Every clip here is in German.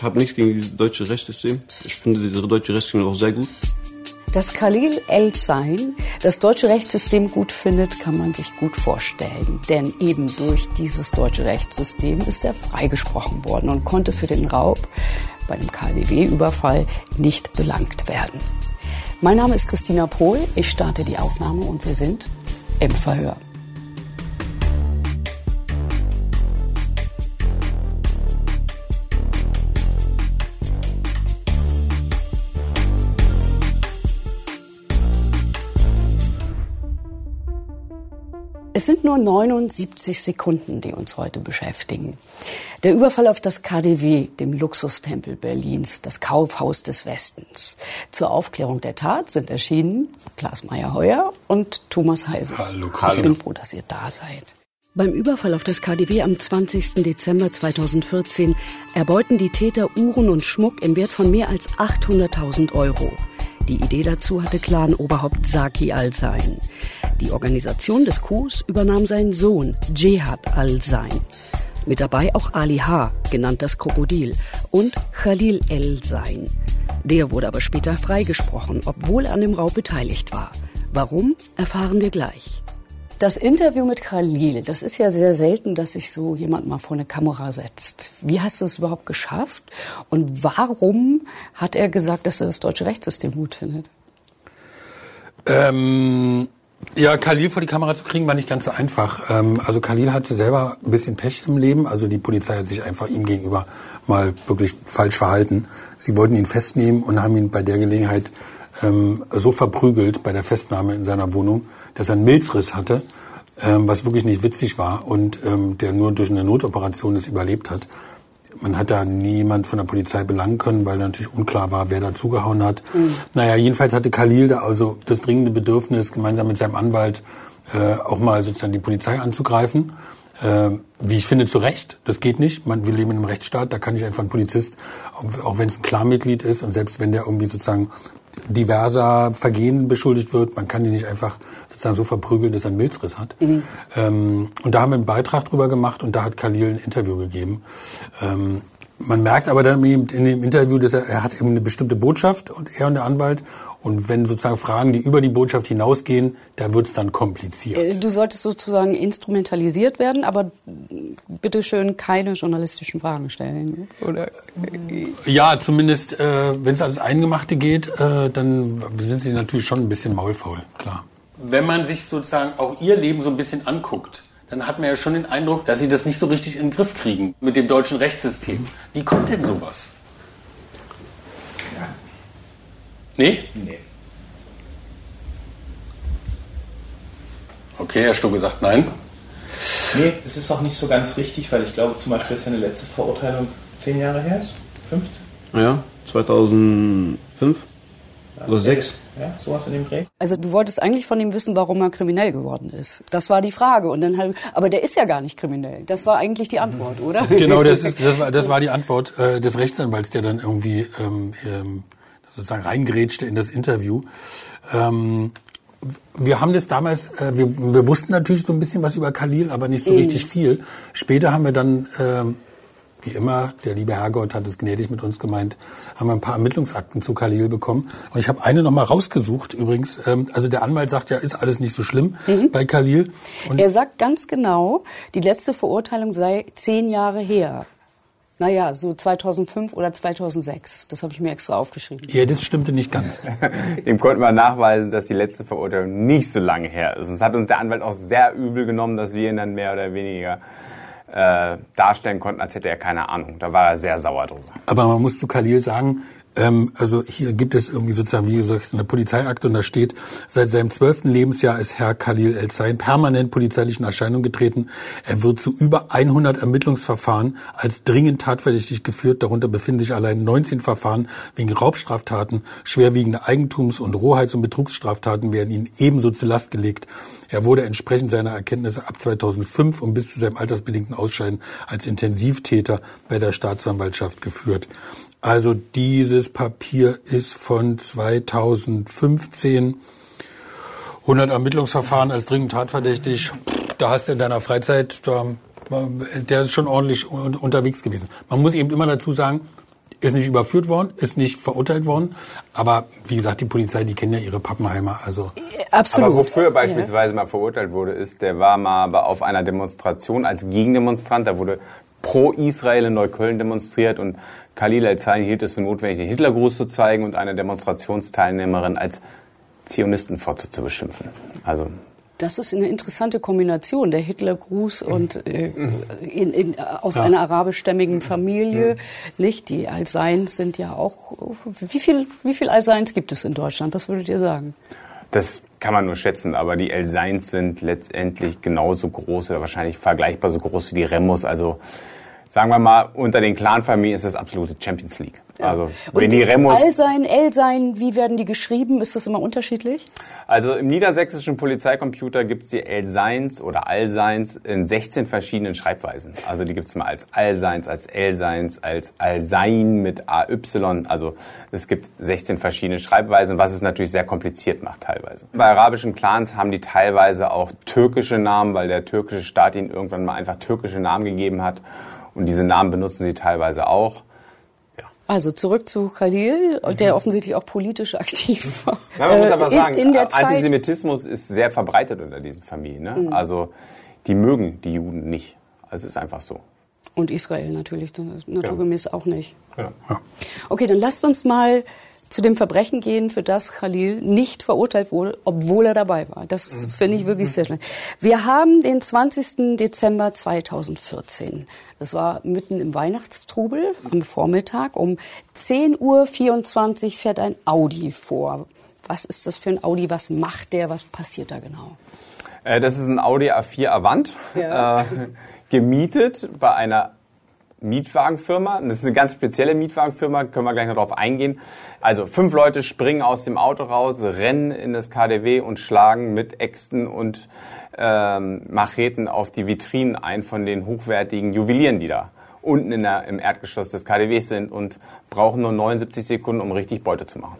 Ich habe nichts gegen dieses deutsche Rechtssystem. Ich finde diese deutsche Rechtssystem auch sehr gut. Dass Khalil El-Sein das deutsche Rechtssystem gut findet, kann man sich gut vorstellen. Denn eben durch dieses deutsche Rechtssystem ist er freigesprochen worden und konnte für den Raub bei dem KDW-Überfall nicht belangt werden. Mein Name ist Christina Pohl. Ich starte die Aufnahme und wir sind im Verhör. Es sind nur 79 Sekunden, die uns heute beschäftigen. Der Überfall auf das KDW, dem Luxustempel Berlins, das Kaufhaus des Westens. Zur Aufklärung der Tat sind erschienen Klaas Meyer-Heuer und Thomas Heise. Hallo, Ich bin froh, dass ihr da seid. Beim Überfall auf das KDW am 20. Dezember 2014 erbeuten die Täter Uhren und Schmuck im Wert von mehr als 800.000 Euro. Die Idee dazu hatte Clan-Oberhaupt Saki Al-Sein. Die Organisation des Coups übernahm sein Sohn Jehad Al-Sein. Mit dabei auch Ali H., genannt das Krokodil, und Khalil El-Sein. Der wurde aber später freigesprochen, obwohl er an dem Raub beteiligt war. Warum, erfahren wir gleich. Das Interview mit Khalil, das ist ja sehr selten, dass sich so jemand mal vor eine Kamera setzt. Wie hast du es überhaupt geschafft? Und warum hat er gesagt, dass er das deutsche Rechtssystem gut findet? Ähm, ja, Khalil vor die Kamera zu kriegen, war nicht ganz so einfach. Ähm, also Khalil hatte selber ein bisschen Pech im Leben. Also die Polizei hat sich einfach ihm gegenüber mal wirklich falsch verhalten. Sie wollten ihn festnehmen und haben ihn bei der Gelegenheit ähm, so verprügelt bei der Festnahme in seiner Wohnung, dass er einen Milzriss hatte, ähm, was wirklich nicht witzig war und der nur durch eine Notoperation es überlebt hat. Man hat da niemand von der Polizei belangen können, weil natürlich unklar war, wer da zugehauen hat. Mhm. Naja, jedenfalls hatte Khalil da also das dringende Bedürfnis, gemeinsam mit seinem Anwalt äh, auch mal sozusagen die Polizei anzugreifen. Äh, wie ich finde, zu Recht. Das geht nicht. Man, wir leben in einem Rechtsstaat, da kann ich einfach ein Polizist, auch, auch wenn es ein Klarmitglied ist und selbst wenn der irgendwie sozusagen diverser Vergehen beschuldigt wird. Man kann ihn nicht einfach sozusagen so verprügeln, dass er einen Milzriss hat. Mhm. Ähm, und da haben wir einen Beitrag drüber gemacht und da hat Khalil ein Interview gegeben. Ähm, man merkt aber dann in dem Interview, dass er, er hat eben eine bestimmte Botschaft und er und der Anwalt. Und wenn sozusagen Fragen, die über die Botschaft hinausgehen, da wird es dann kompliziert. Äh, du solltest sozusagen instrumentalisiert werden, aber bitte schön keine journalistischen Fragen stellen. Oder? Ja, zumindest äh, wenn es ans Eingemachte geht, äh, dann sind sie natürlich schon ein bisschen maulfaul, klar. Wenn man sich sozusagen auch ihr Leben so ein bisschen anguckt, dann hat man ja schon den Eindruck, dass sie das nicht so richtig in den Griff kriegen mit dem deutschen Rechtssystem. Wie kommt denn sowas? Ja. Nee? Nee. Okay, Herr Stucke sagt nein. Nee, das ist auch nicht so ganz richtig, weil ich glaube zum Beispiel, dass seine letzte Verurteilung zehn Jahre her ist. 15? Ja, 2005 oder 6. Ja, sowas in dem Dreh. Also du wolltest eigentlich von ihm wissen, warum er kriminell geworden ist. Das war die Frage. Und dann halt, aber der ist ja gar nicht kriminell. Das war eigentlich die Antwort, oder? Genau, das, ist, das, war, das war die Antwort äh, des Rechtsanwalts, der dann irgendwie ähm, ähm, sozusagen reingrätschte in das Interview. Ähm, wir haben das damals, äh, wir, wir wussten natürlich so ein bisschen was über Khalil, aber nicht so Mhm. richtig viel. Später haben wir dann, ähm, wie immer, der liebe Herrgott hat es gnädig mit uns gemeint, haben wir ein paar Ermittlungsakten zu Khalil bekommen. Und ich habe eine nochmal rausgesucht übrigens. Ähm, also der Anwalt sagt ja, ist alles nicht so schlimm bei Khalil. Und Er sagt ganz genau, die letzte Verurteilung sei zehn Jahre her. Naja, so 2005 oder 2006. Das habe ich mir extra aufgeschrieben. ja, das stimmte nicht ganz. Dem konnten wir nachweisen, dass die letzte Verurteilung nicht so lange her ist. Und es hat uns der Anwalt auch sehr übel genommen, dass wir ihn dann mehr oder weniger äh, darstellen konnten, als hätte er keine Ahnung. Da war er sehr sauer drüber. Aber man muss zu Khalil sagen, ähm, also hier gibt es irgendwie sozusagen, wie gesagt, eine Polizeiakte und da steht, seit seinem zwölften Lebensjahr ist Herr Khalil El-Zain permanent polizeilichen Erscheinung getreten. Er wird zu über 100 Ermittlungsverfahren als dringend tatverdächtig geführt. Darunter befinden sich allein 19 Verfahren wegen Raubstraftaten. Schwerwiegende Eigentums- und Rohheits- und Betrugsstraftaten werden ihm ebenso zur Last gelegt. Er wurde entsprechend seiner Erkenntnisse ab 2005 und bis zu seinem altersbedingten Ausscheiden als Intensivtäter bei der Staatsanwaltschaft geführt. Also dieses Papier ist von 2015. 100 Ermittlungsverfahren als dringend tatverdächtig. Da hast du in deiner Freizeit, da, der ist schon ordentlich un- unterwegs gewesen. Man muss eben immer dazu sagen, ist nicht überführt worden, ist nicht verurteilt worden. Aber wie gesagt, die Polizei, die kennen ja ihre Pappenheimer. Also Absolut. Aber wofür er beispielsweise mal verurteilt wurde, ist, der war mal auf einer Demonstration als Gegendemonstrant. Da wurde pro Israel in Neukölln demonstriert und Khalil El-Zaini hielt es für notwendig, den Hitlergruß zu zeigen und eine Demonstrationsteilnehmerin als Zionistenfotze zu beschimpfen. Also Das ist eine interessante Kombination, der Hitlergruß und äh, in, in, aus einer arabischstämmigen Familie. Nicht? Die Al-Seins sind ja auch. Wie viel, wie viel Al-Seins gibt es in Deutschland? Was würdet ihr sagen? Das kann man nur schätzen, aber die El-Seins sind letztendlich genauso groß oder wahrscheinlich vergleichbar so groß wie die Remos. Also sagen wir mal, unter den Clan-Familien ist es absolute Champions League. Also wenn die Remos... Al-Sein, El-Sein, wie werden die geschrieben? Ist das immer unterschiedlich? Also im niedersächsischen Polizeicomputer gibt es die El-Seins oder Al-Seins in 16 verschiedenen Schreibweisen. Also die gibt es mal als Al-Seins, als El-Seins, als Al-Sein mit AY. Also es gibt 16 verschiedene Schreibweisen, was es natürlich sehr kompliziert macht teilweise. Bei arabischen Clans haben die teilweise auch türkische Namen, weil der türkische Staat ihnen irgendwann mal einfach türkische Namen gegeben hat. Und diese Namen benutzen sie teilweise auch. Also zurück zu Khalil, der offensichtlich auch politisch aktiv war. Ja, man muss Äh, aber in- sagen, in der Zeit- Antisemitismus ist sehr verbreitet unter diesen Familien. Ne? Also die mögen die Juden nicht. Also es ist einfach so. Und Israel natürlich, naturgemäß auch nicht. Genau. Okay, dann lasst uns mal zu dem Verbrechen gehen, für das Khalil nicht verurteilt wurde, obwohl er dabei war. Das finde ich wirklich sehr schlimm. Wir haben den 20. Dezember 2014. Das war mitten im Weihnachtstrubel am Vormittag. Um 10.24 Uhr fährt ein Audi vor. Was ist das für ein Audi? Was macht der? Was passiert da genau? Äh, das ist ein Audi A4 Avant, Ja. äh, gemietet bei einer Mietwagenfirma. Das ist eine ganz spezielle Mietwagenfirma, können wir gleich noch darauf eingehen. Also fünf Leute springen aus dem Auto raus, rennen in das KDW und schlagen mit Äxten und ähm, Macheten auf die Vitrinen ein von den hochwertigen Juwelieren, die da unten in der, im Erdgeschoss des KDWs sind und brauchen nur 79 Sekunden, um richtig Beute zu machen.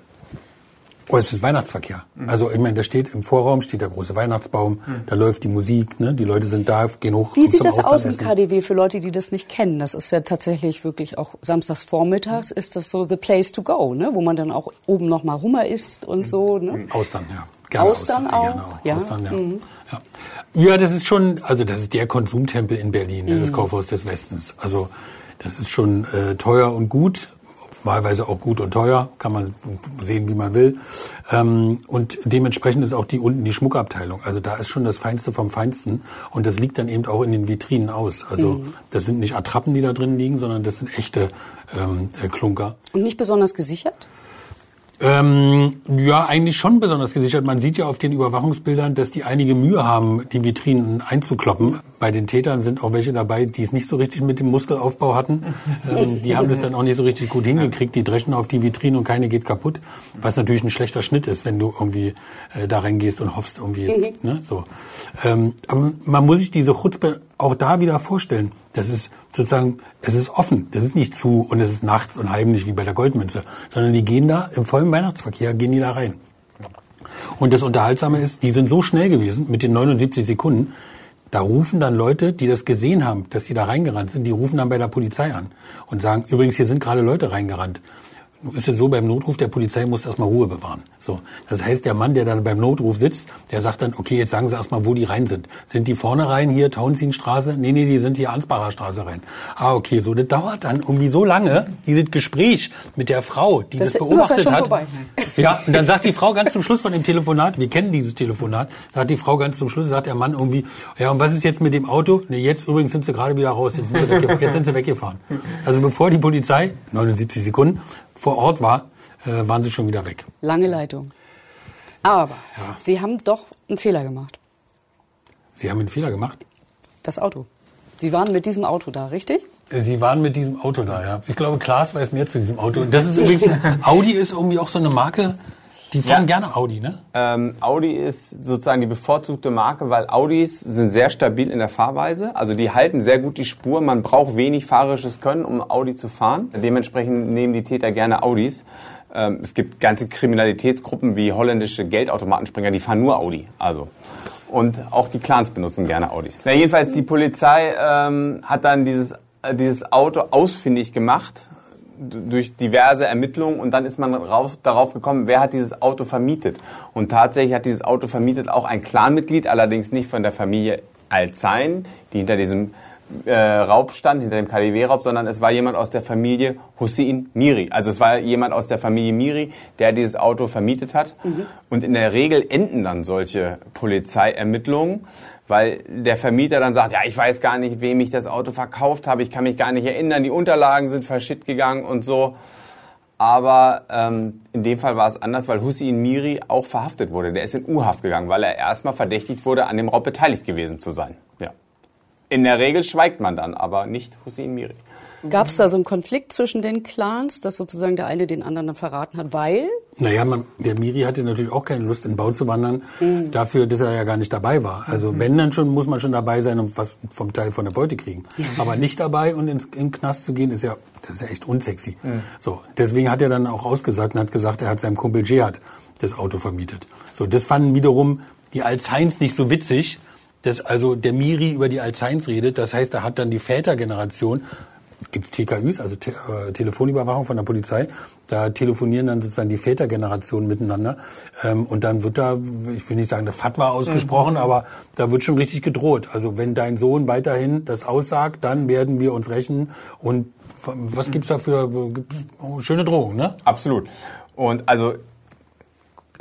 Oh, es ist Weihnachtsverkehr. Also ich meine, da steht im Vorraum steht der große Weihnachtsbaum, da läuft die Musik, ne? die Leute sind da, gehen hoch. Wie sieht das aus im. KDW für Leute, die das nicht kennen? Das ist ja tatsächlich wirklich auch samstags vormittags ist das so the place to go, ne? wo man dann auch oben noch mal Hummer isst und so. Ne? Austern, ja. Gerne Austern auch, Gerne auch. ja. Austern, ja. Mhm. ja. Ja, das ist schon, also das ist der Konsumtempel in Berlin, ne? Mhm. das Kaufhaus des Westens. Also das ist schon äh, teuer und gut, wahlweise auch gut und teuer, kann man sehen, wie man will. Ähm, und dementsprechend ist auch die unten die Schmuckabteilung. Also da ist schon das Feinste vom Feinsten und das liegt dann eben auch in den Vitrinen aus. Also Mhm. das sind nicht Attrappen, die da drin liegen, sondern das sind echte ähm, äh, Klunker. Und nicht besonders gesichert? Ähm, ja, eigentlich schon besonders gesichert. Man sieht ja auf den Überwachungsbildern, dass die einige Mühe haben, die Vitrinen einzukloppen. Bei den Tätern sind auch welche dabei, die es nicht so richtig mit dem Muskelaufbau hatten. ähm, die haben das dann auch nicht so richtig gut hingekriegt. Die dreschen auf die Vitrine und keine geht kaputt. Was natürlich ein schlechter Schnitt ist, wenn du irgendwie äh, da reingehst und hoffst irgendwie jetzt, ne, so. Ähm, aber man muss sich diese Chutzpe auch da wieder vorstellen. Das ist sozusagen, es ist offen. Das ist nicht zu und es ist nachts und heimlich wie bei der Goldmünze, sondern die gehen da im vollen Weihnachtsverkehr, gehen die da rein. Und das Unterhaltsame ist, die sind so schnell gewesen mit den 79 Sekunden, da rufen dann Leute, die das gesehen haben, dass die da reingerannt sind, die rufen dann bei der Polizei an und sagen, übrigens, hier sind gerade Leute reingerannt. Ist es so, beim Notruf der Polizei muss erstmal Ruhe bewahren. So. Das heißt, der Mann, der dann beim Notruf sitzt, der sagt dann, okay, jetzt sagen Sie erstmal, wo die rein sind. Sind die vorne rein, hier Tauentzienstraße? Nee, nee, die sind hier Ansbacher Straße rein. Ah, okay, so. Das dauert dann irgendwie so lange, dieses Gespräch mit der Frau, die Das das, beobachtet schon hat. vorbei. Ja, und dann sagt die Frau ganz zum Schluss von dem Telefonat, wir kennen dieses Telefonat, hat die Frau ganz zum Schluss, sagt der Mann irgendwie, ja, und was ist jetzt mit dem Auto? Nee, jetzt übrigens sind sie gerade wieder raus, jetzt sind sie, jetzt sind sie weggefahren. Also bevor die Polizei, 79 Sekunden, vor Ort war, äh, waren sie schon wieder weg. Lange Leitung. Aber Sie haben doch einen Fehler gemacht. Sie haben einen Fehler gemacht. Das Auto. Sie waren mit diesem Auto da, richtig? Sie waren mit diesem Auto da, ja. Ich glaube, Klaas weiß mehr zu diesem Auto. Das ist übrigens, Audi ist irgendwie auch so eine Marke, die fahren Ja. gerne Audi, ne? Ähm, Audi ist sozusagen die bevorzugte Marke, weil Audis sind sehr stabil in der Fahrweise. Also die halten sehr gut die Spur. Man braucht wenig fahrerisches Können, um Audi zu fahren. Dementsprechend nehmen die Täter gerne Audis. Ähm, es gibt ganze Kriminalitätsgruppen wie holländische Geldautomatenspringer, die fahren nur Audi. Also und auch die Clans benutzen gerne Audis. Na, jedenfalls die Polizei ähm, hat dann dieses äh, dieses Auto ausfindig gemacht durch diverse Ermittlungen und dann ist man rauf, darauf gekommen, wer hat dieses Auto vermietet. Und tatsächlich hat dieses Auto vermietet auch ein Clanmitglied, allerdings nicht von der Familie Alzein, die hinter diesem äh, Raub stand, hinter dem KDW-Raub, sondern es war jemand aus der Familie Hussein Miri. Also es war jemand aus der Familie Miri, der dieses Auto vermietet hat. Mhm. Und in der Regel enden dann solche Polizeiermittlungen, weil der Vermieter dann sagt, ja, ich weiß gar nicht, wem ich das Auto verkauft habe, ich kann mich gar nicht erinnern, die Unterlagen sind verschitt gegangen und so. Aber ähm, in dem Fall war es anders, weil Hussein Miri auch verhaftet wurde. Der ist in U-Haft gegangen, weil er erstmal verdächtigt wurde, an dem Raub beteiligt gewesen zu sein. Ja. In der Regel schweigt man dann, aber nicht Hussein Miri. Gab es da so einen Konflikt zwischen den Clans, dass sozusagen der eine den anderen dann verraten hat, weil? Naja, man, der Miri hatte natürlich auch keine Lust, in den Bau zu wandern, mhm. dafür, dass er ja gar nicht dabei war. Also mhm. wenn, dann schon muss man schon dabei sein und was vom Teil von der Beute kriegen. Mhm. Aber nicht dabei und ins, in den Knast zu gehen, ist ja, das ist ja echt unsexy. Mhm. So, deswegen hat er dann auch ausgesagt und hat gesagt, er hat seinem Kumpel Jihad das Auto vermietet. So, das fanden wiederum die Alzheims nicht so witzig, dass also der Miri über die Alzheims redet. Das heißt, er hat dann die Vätergeneration gibt es TKÜs, also Te äh, Telefonüberwachung von der Polizei. Da telefonieren dann sozusagen die Vätergenerationen miteinander. Ähm, und dann wird da, ich will nicht sagen, eine Fatwa ausgesprochen, mhm. aber da wird schon richtig gedroht. Also wenn dein Sohn weiterhin das aussagt, dann werden wir uns rächen. Und was gibt's da für schöne Drohungen, ne? Absolut. Und also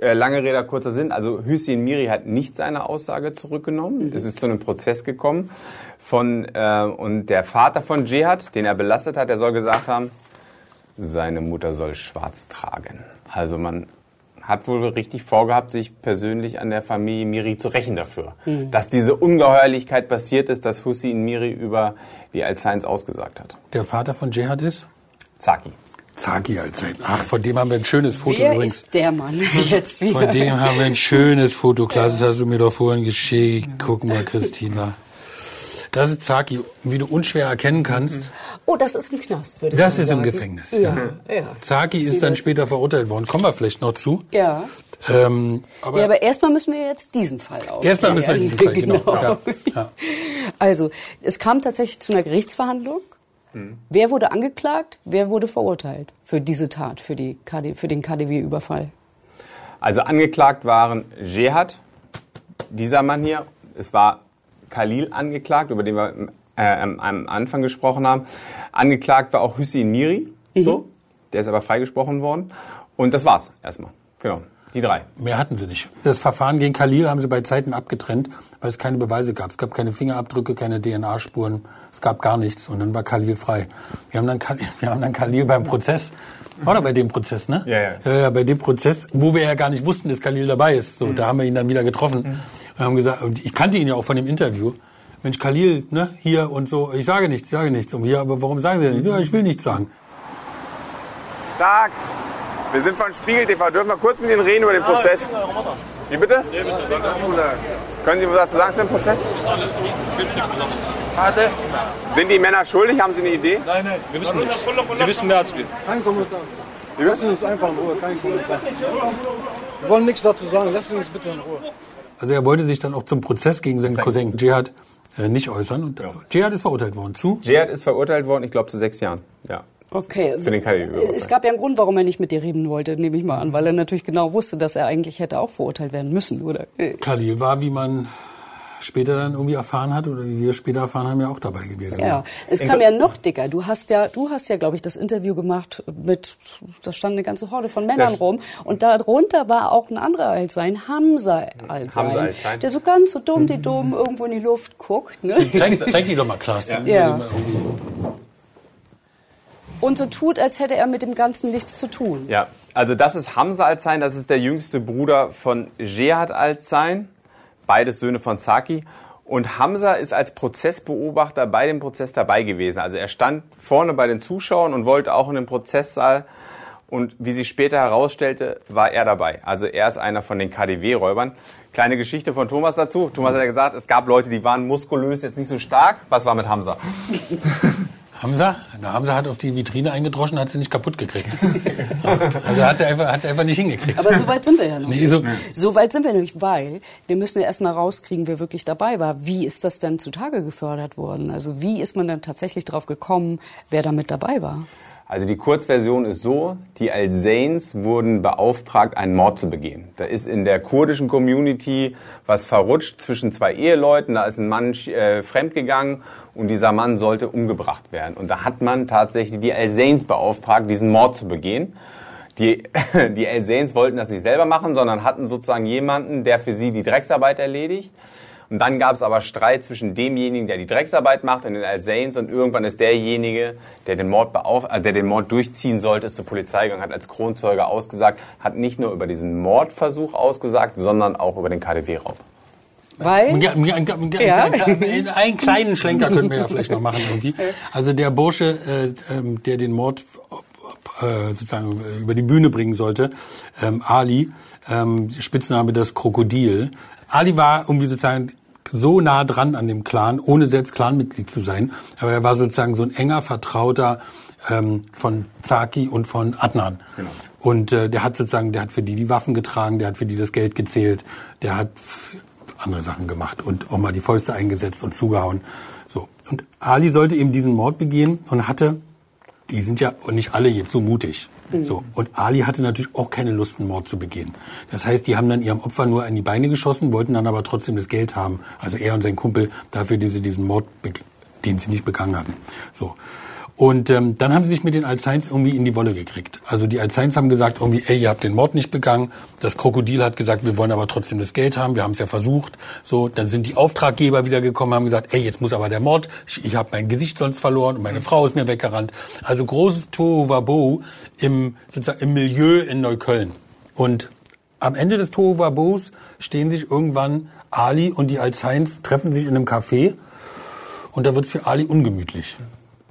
lange Rede, kurzer Sinn. Also Hüseyin Miri hat nicht seine Aussage zurückgenommen. Mhm. Es ist zu einem Prozess gekommen von äh, und der Vater von Jihad, den er belastet hat, der soll gesagt haben, seine Mutter soll schwarz tragen. Also man hat wohl richtig vorgehabt, sich persönlich an der Familie Miri zu rächen dafür. Mhm. Dass diese Ungeheuerlichkeit passiert ist, dass Hussein Miri über die Alzheims ausgesagt hat. Der Vater von Jihad ist? Zaki. Zaki als sein. Ach, von dem haben wir ein schönes Foto Wer übrigens. ist der Mann jetzt wieder? Von dem haben wir ein schönes Foto. Klaas, das hast du mir doch vorhin geschickt. Guck mal, Christina. Das ist Zaki, wie du unschwer erkennen kannst. Oh, das ist im Knast, würde ich Das ist sagen. im Gefängnis. Ja, ja. Zaki ist dann später verurteilt worden. Kommen wir vielleicht noch zu. Ja. Ähm, aber, ja, aber erstmal müssen wir jetzt diesen Fall auf. Erstmal müssen wir diesen Fall, genau. genau. Ja. Ja. Also, es kam tatsächlich zu einer Gerichtsverhandlung. Mhm. Wer wurde angeklagt? Wer wurde verurteilt für diese Tat, für, die KD, für den KDW-Überfall? Also angeklagt waren Jehad, dieser Mann hier. Es war Khalil angeklagt, über den wir äh, am Anfang gesprochen haben. Angeklagt war auch Hüseyin Miri, mhm. so. Der ist aber freigesprochen worden. Und das war's erstmal. Genau. Die drei. Mehr hatten sie nicht. Das Verfahren gegen Khalil haben sie bei Zeiten abgetrennt, weil es keine Beweise gab. Es gab keine Fingerabdrücke, keine DNA-Spuren. Es gab gar nichts. Und dann war Khalil frei. Wir haben dann, Khalil, wir haben dann Khalil beim Prozess oder bei dem Prozess, ne? Ja, ja. ja, ja bei dem Prozess, wo wir ja gar nicht wussten, dass Khalil dabei ist. So, mhm. da haben wir ihn dann wieder getroffen. Mhm. Und haben gesagt, und ich kannte ihn ja auch von dem Interview. Mensch, Khalil, ne, hier und so. Ich sage nichts, ich sage nichts. Und hier, aber warum sagen Sie denn nicht? Ja, ich will nichts sagen. Tag. Wir sind von Spiegel TV. Dürfen wir kurz mit Ihnen reden über den Prozess? Wie bitte? Können Sie was dazu sagen zu dem Prozess? Ist alles gut. Sind die Männer schuldig? Haben Sie eine Idee? Nein, nein, wir wissen nichts. Sie wissen mehr als wir. Kein Kommentar. Wir lassen uns einfach in Ruhe, kein Kommentar. Wir wollen nichts dazu sagen, lassen Sie uns bitte in Ruhe. Also er wollte sich dann auch zum Prozess gegen seinen Cousin Jihad äh, nicht äußern. Und ja. Jihad ist verurteilt worden zu? Jihad ist verurteilt worden, ich glaube, zu sechs Jahren. Ja. Okay. Für den KI es gab ja einen Grund, warum er nicht mit dir reden wollte, nehme ich mal an, weil er natürlich genau wusste, dass er eigentlich hätte auch verurteilt werden müssen, oder? Khalil war, wie man später dann irgendwie erfahren hat oder wie wir später erfahren haben, ja auch dabei gewesen. Ja, es kam ja noch dicker. Du hast ja, du hast ja, glaube ich, das Interview gemacht mit, da stand eine ganze Horde von Männern das rum und darunter war auch ein anderer Hamza Altsein, Hamza Altsein. der so ganz so dumm, die dumm irgendwo in die Luft guckt. Ne? Zeig, zeig die doch mal, Klaas. Ja. ja. Und so tut, als hätte er mit dem Ganzen nichts zu tun. Ja, also das ist Hamza Altsein, das ist der jüngste Bruder von Jehad Altsein beides Söhne von Zaki. Und Hamza ist als Prozessbeobachter bei dem Prozess dabei gewesen. Also er stand vorne bei den Zuschauern und wollte auch in den Prozesssaal. Und wie sich später herausstellte, war er dabei. Also er ist einer von den KDW-Räubern. Kleine Geschichte von Thomas dazu. Thomas hat ja gesagt, es gab Leute, die waren muskulös, jetzt nicht so stark. Was war mit Hamza? Hamza? Na, Hamza hat auf die Vitrine eingedroschen, hat sie nicht kaputt gekriegt. also hat sie einfach, hat sie einfach nicht hingekriegt. Aber so weit sind wir ja noch nee, so, so weit sind wir nämlich, weil wir müssen ja erstmal rauskriegen, wer wirklich dabei war. Wie ist das denn zutage gefördert worden? Also wie ist man dann tatsächlich drauf gekommen, wer da mit dabei war? Also die Kurzversion ist so, die Al-Zains wurden beauftragt, einen Mord zu begehen. Da ist in der kurdischen Community was verrutscht zwischen zwei Eheleuten. Da ist ein Mann äh, fremdgegangen und dieser Mann sollte umgebracht werden. Und da hat man tatsächlich die Al-Zains beauftragt, diesen Mord zu begehen. Die, die Al-Zains wollten das nicht selber machen, sondern hatten sozusagen jemanden, der für sie die Drecksarbeit erledigt. Und dann gab es aber Streit zwischen demjenigen, der die Drecksarbeit macht, und den Al-Zains. Und irgendwann ist derjenige, der den, Mord beauf äh, der den Mord durchziehen sollte, ist zur Polizei gegangen, hat als Kronzeuge ausgesagt, hat nicht nur über diesen Mordversuch ausgesagt, sondern auch über den KDW-Raub. Weil? Ja, ja, ja. Einen kleinen Schlenker könnten wir ja vielleicht noch machen irgendwie. Also der Bursche, äh, ähm, der den Mord äh, sozusagen über die Bühne bringen sollte, ähm, Ali, ähm, Spitzname das Krokodil. Ali war irgendwie sozusagen so nah dran an dem Clan, ohne selbst Clanmitglied zu sein. Aber er war sozusagen so ein enger Vertrauter ähm, von Zaki und von Adnan. Genau. Und äh, der hat sozusagen, der hat für die die Waffen getragen, der hat für die das Geld gezählt, der hat andere Sachen gemacht und auch mal die Fäuste eingesetzt und zugehauen. So. Und Ali sollte eben diesen Mord begehen und hatte, die sind ja nicht alle jetzt so mutig. Mhm. So. Und Ali hatte natürlich auch keine Lust, einen Mord zu begehen. Das heißt, die haben dann ihrem Opfer nur an die Beine geschossen, wollten dann aber trotzdem das Geld haben. Also er und sein Kumpel dafür, dass sie diesen Mord, den sie nicht begangen hatten. So. Und ähm, dann haben sie sich mit den Alzeins irgendwie in die Wolle gekriegt. Also die Alzeins haben gesagt, irgendwie, ey, ihr habt den Mord nicht begangen. Das Krokodil hat gesagt, wir wollen aber trotzdem das Geld haben. Wir haben es ja versucht. So, dann sind die Auftraggeber wieder gekommen, haben gesagt, ey, jetzt muss aber der Mord. Ich, ich habe mein Gesicht sonst verloren und meine Frau ist mir weggerannt. Also großes Tohuwabo im sozusagen im Milieu in Neukölln. Und am Ende des Tohuwabos stehen sich irgendwann Ali und die Alzeins treffen sich in einem Café und da wird es für Ali ungemütlich.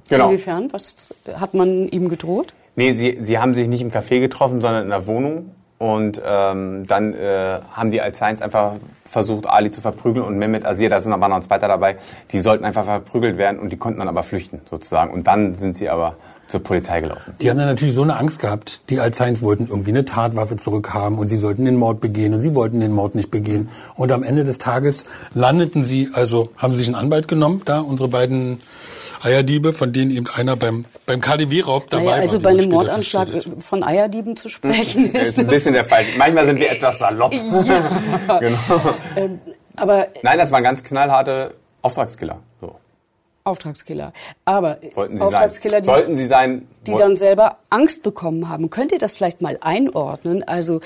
Genau. Inwiefern? Was hat man ihm gedroht? Nee, sie, sie haben sich nicht im Café getroffen, sondern in der Wohnung. Und ähm, dann äh, haben die als Science einfach versucht, Ali zu verprügeln und Mehmet Azir, da sind aber noch ein zweiter dabei, die sollten einfach verprügelt werden und die konnten dann aber flüchten sozusagen. Und dann sind sie aber zur Polizei gelaufen. Die haben dann natürlich so eine Angst gehabt. Die Alzheims wollten irgendwie eine Tatwaffe zurückhaben und sie sollten den Mord begehen und sie wollten den Mord nicht begehen. Und am Ende des Tages landeten sie, also haben sie sich einen Anwalt genommen, da unsere beiden Eierdiebe, von denen eben einer beim, beim KDW-Raub dabei naja, also war. bei einem Mordanschlag von Eierdieben zu sprechen ist, ist ein bisschen der Fall. Manchmal sind wir etwas salopp. Ja. genau. Ähm, aber Nein, das waren ganz knallharte Auftragskiller. So. Auftragskiller. Aber Wollten Sie Auftragskiller, sein? Sollten Sie sein? Die dann selber Angst bekommen haben. Könnt ihr das vielleicht mal einordnen? Also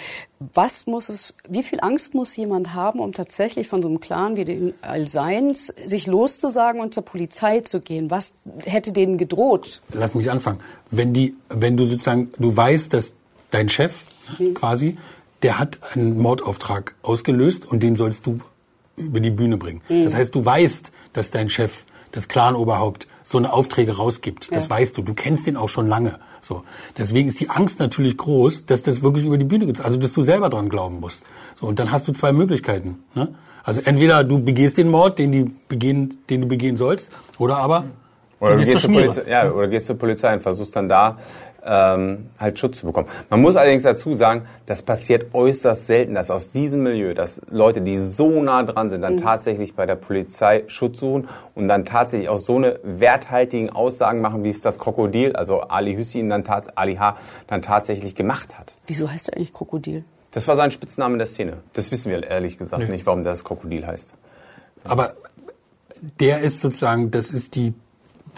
was muss es, wie viel Angst muss jemand haben, um tatsächlich von so einem Clan wie den Al-Seins sich loszusagen und zur Polizei zu gehen? Was hätte denen gedroht? Lass mich anfangen. Wenn die, wenn du sozusagen, du weißt, dass dein Chef mhm. quasi, der hat einen Mordauftrag ausgelöst und den sollst du über die Bühne bringen. Mhm. Das heißt, du weißt, dass dein Chef das Clanoberhaupt so eine Aufträge rausgibt. Das weißt du. Du kennst den auch schon lange. So. Deswegen ist die Angst natürlich groß, dass das wirklich über die Bühne geht. Also, dass du selber dran glauben musst. So. Und dann hast du zwei Möglichkeiten. Ne? Also, entweder du begehst den Mord, den, die begehen, den du begehen sollst, oder aber oder du, gehst zur Polizei, ja, oder gehst zur Polizei und versuchst dann da ähm, halt Schutz zu bekommen. Man muss allerdings dazu sagen, das passiert äußerst selten, dass aus diesem Milieu, dass Leute, die so nah dran sind, dann mhm. tatsächlich bei der Polizei Schutz suchen und dann tatsächlich auch so eine werthaltigen Aussagen machen, wie es das Krokodil, also Ali Hüssin, dann Ali H. dann tatsächlich gemacht hat. Wieso heißt er eigentlich Krokodil? Das war sein Spitzname in der Szene. Das wissen wir ehrlich gesagt nee. nicht, warum das Krokodil heißt. Aber der ist sozusagen, das ist die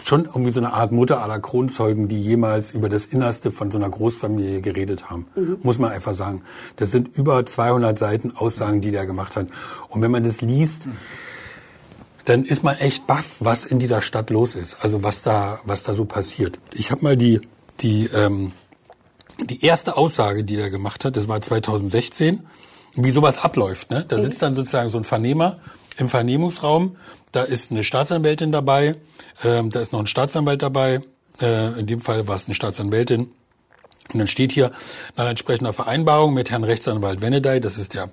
schon irgendwie so eine Art Mutter aller Kronzeugen, die jemals über das Innerste von so einer Großfamilie geredet haben. Mhm. Muss man einfach sagen. Das sind über 200 Seiten Aussagen, die der gemacht hat. Und wenn man das liest, dann ist man echt baff, was in dieser Stadt los ist. Also was da, was da so passiert. Ich habe mal die, die, ähm, die erste Aussage, die er gemacht hat, das war 2016, wie sowas abläuft. Ne? Da sitzt dann sozusagen so ein Vernehmer im Vernehmungsraum. Da ist eine Staatsanwältin dabei, ähm, da ist noch ein Staatsanwalt dabei. Äh, in dem Fall war es eine Staatsanwältin. Und dann steht hier nach entsprechender Vereinbarung mit Herrn Rechtsanwalt Venedey, das ist der äh,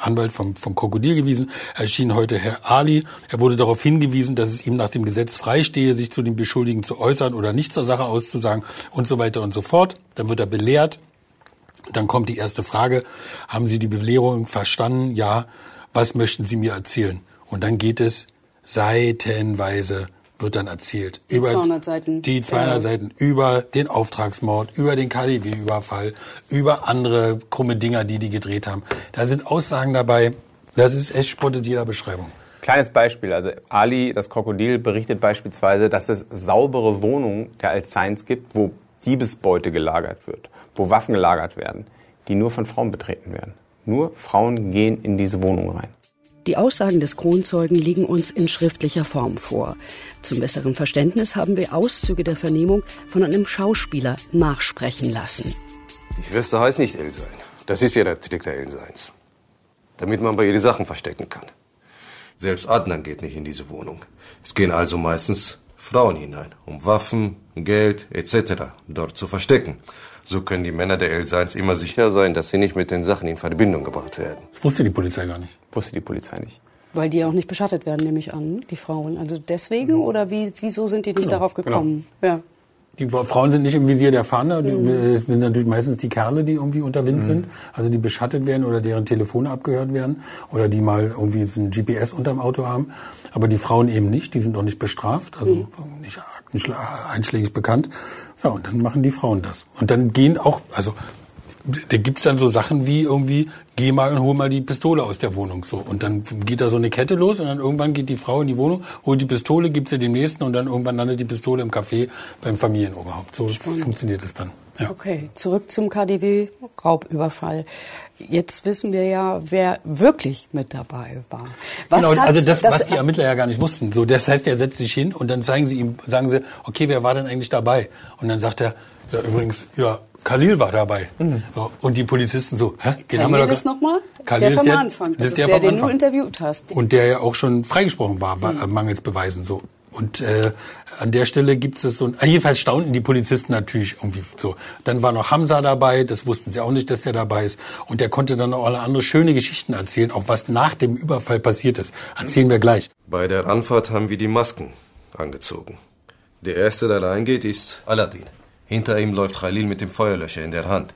Anwalt vom, vom Krokodil gewesen, erschien heute Herr Ali. Er wurde darauf hingewiesen, dass es ihm nach dem Gesetz freistehe, sich zu den Beschuldigten zu äußern oder nicht zur Sache auszusagen und so weiter und so fort. Dann wird er belehrt. Dann kommt die erste Frage, haben Sie die Belehrung verstanden? Ja. Was möchten Sie mir erzählen? Und dann geht es seitenweise wird dann erzählt. Die 200 Seiten. Die 200 Ja. Seiten über den Auftragsmord, über den KDW-Überfall, über andere krumme Dinger, die die gedreht haben. Da sind Aussagen dabei, das ist echt spottet jeder Beschreibung. Kleines Beispiel, also Ali, das Krokodil, berichtet beispielsweise, dass es saubere Wohnungen der Alzheims gibt, wo Diebesbeute gelagert wird, wo Waffen gelagert werden, die nur von Frauen betreten werden. Nur Frauen gehen in diese Wohnung rein. Die Aussagen des Kronzeugen liegen uns in schriftlicher Form vor. Zum besseren Verständnis haben wir Auszüge der Vernehmung von einem Schauspieler nachsprechen lassen. Die Schwester heißt nicht Elsein. Das ist ja der Trick der Elseins. Damit man bei ihr die Sachen verstecken kann. Selbst Adnan geht nicht in diese Wohnung. Es gehen also meistens Frauen hinein, um Waffen, Geld etc. dort zu verstecken. So können die Männer der Elseins immer sicher sein, dass sie nicht mit den Sachen in Verbindung gebracht werden. Das wusste die Polizei gar nicht. Wusste die Polizei nicht. Weil die auch nicht beschattet werden, nehme ich an, die Frauen. Also deswegen oder wie, wieso sind die nicht Genau, darauf gekommen? Ja. Die Frauen sind nicht im Visier der Fahnder. Die es sind natürlich meistens die Kerle, die irgendwie unter Wind sind. Also die beschattet werden oder deren Telefone abgehört werden. Oder die mal irgendwie so ein GPS unterm Auto haben. Aber die Frauen eben nicht. Die sind auch nicht bestraft. Also nicht aktenschla- einschlägig bekannt. Ja, und dann machen die Frauen das. Und dann gehen auch, also da gibt's dann so Sachen wie irgendwie, geh mal und hol mal die Pistole aus der Wohnung. So. Und dann geht da so eine Kette los und dann irgendwann geht die Frau in die Wohnung, holt die Pistole, gibt sie dem nächsten und dann irgendwann landet die Pistole im Café beim Familienoberhaupt. So funktioniert es dann. Ja. Okay, zurück zum KDW-Raubüberfall. Jetzt wissen wir ja, wer wirklich mit dabei war. Was genau, hat also das, was die Ermittler ja gar nicht wussten. So, das heißt, er setzt sich hin und dann zeigen sie ihm, sagen sie, okay, wer war denn eigentlich dabei? Und dann sagt er, ja übrigens, ja, Khalil war dabei. So, und die Polizisten so, hä? Den haben wir Khalil doch ist nochmal? Khalil Der ist vom der- Anfang. Das, das ist der der, vom den du Anfang. interviewt hast. Und der ja auch schon freigesprochen war, äh, mangels Beweisen so. Und äh, an der Stelle gibt es so ein, äh, jedenfalls staunten die Polizisten natürlich irgendwie so. Dann war noch Hamza dabei, das wussten sie auch nicht, dass der dabei ist. Und der konnte dann noch alle andere schöne Geschichten erzählen, auch was nach dem Überfall passiert ist. Erzählen wir gleich. Bei der Anfahrt haben wir die Masken angezogen. Der erste, der reingeht, ist Aladdin. Hinter ihm läuft Khalil mit dem Feuerlöscher in der Hand.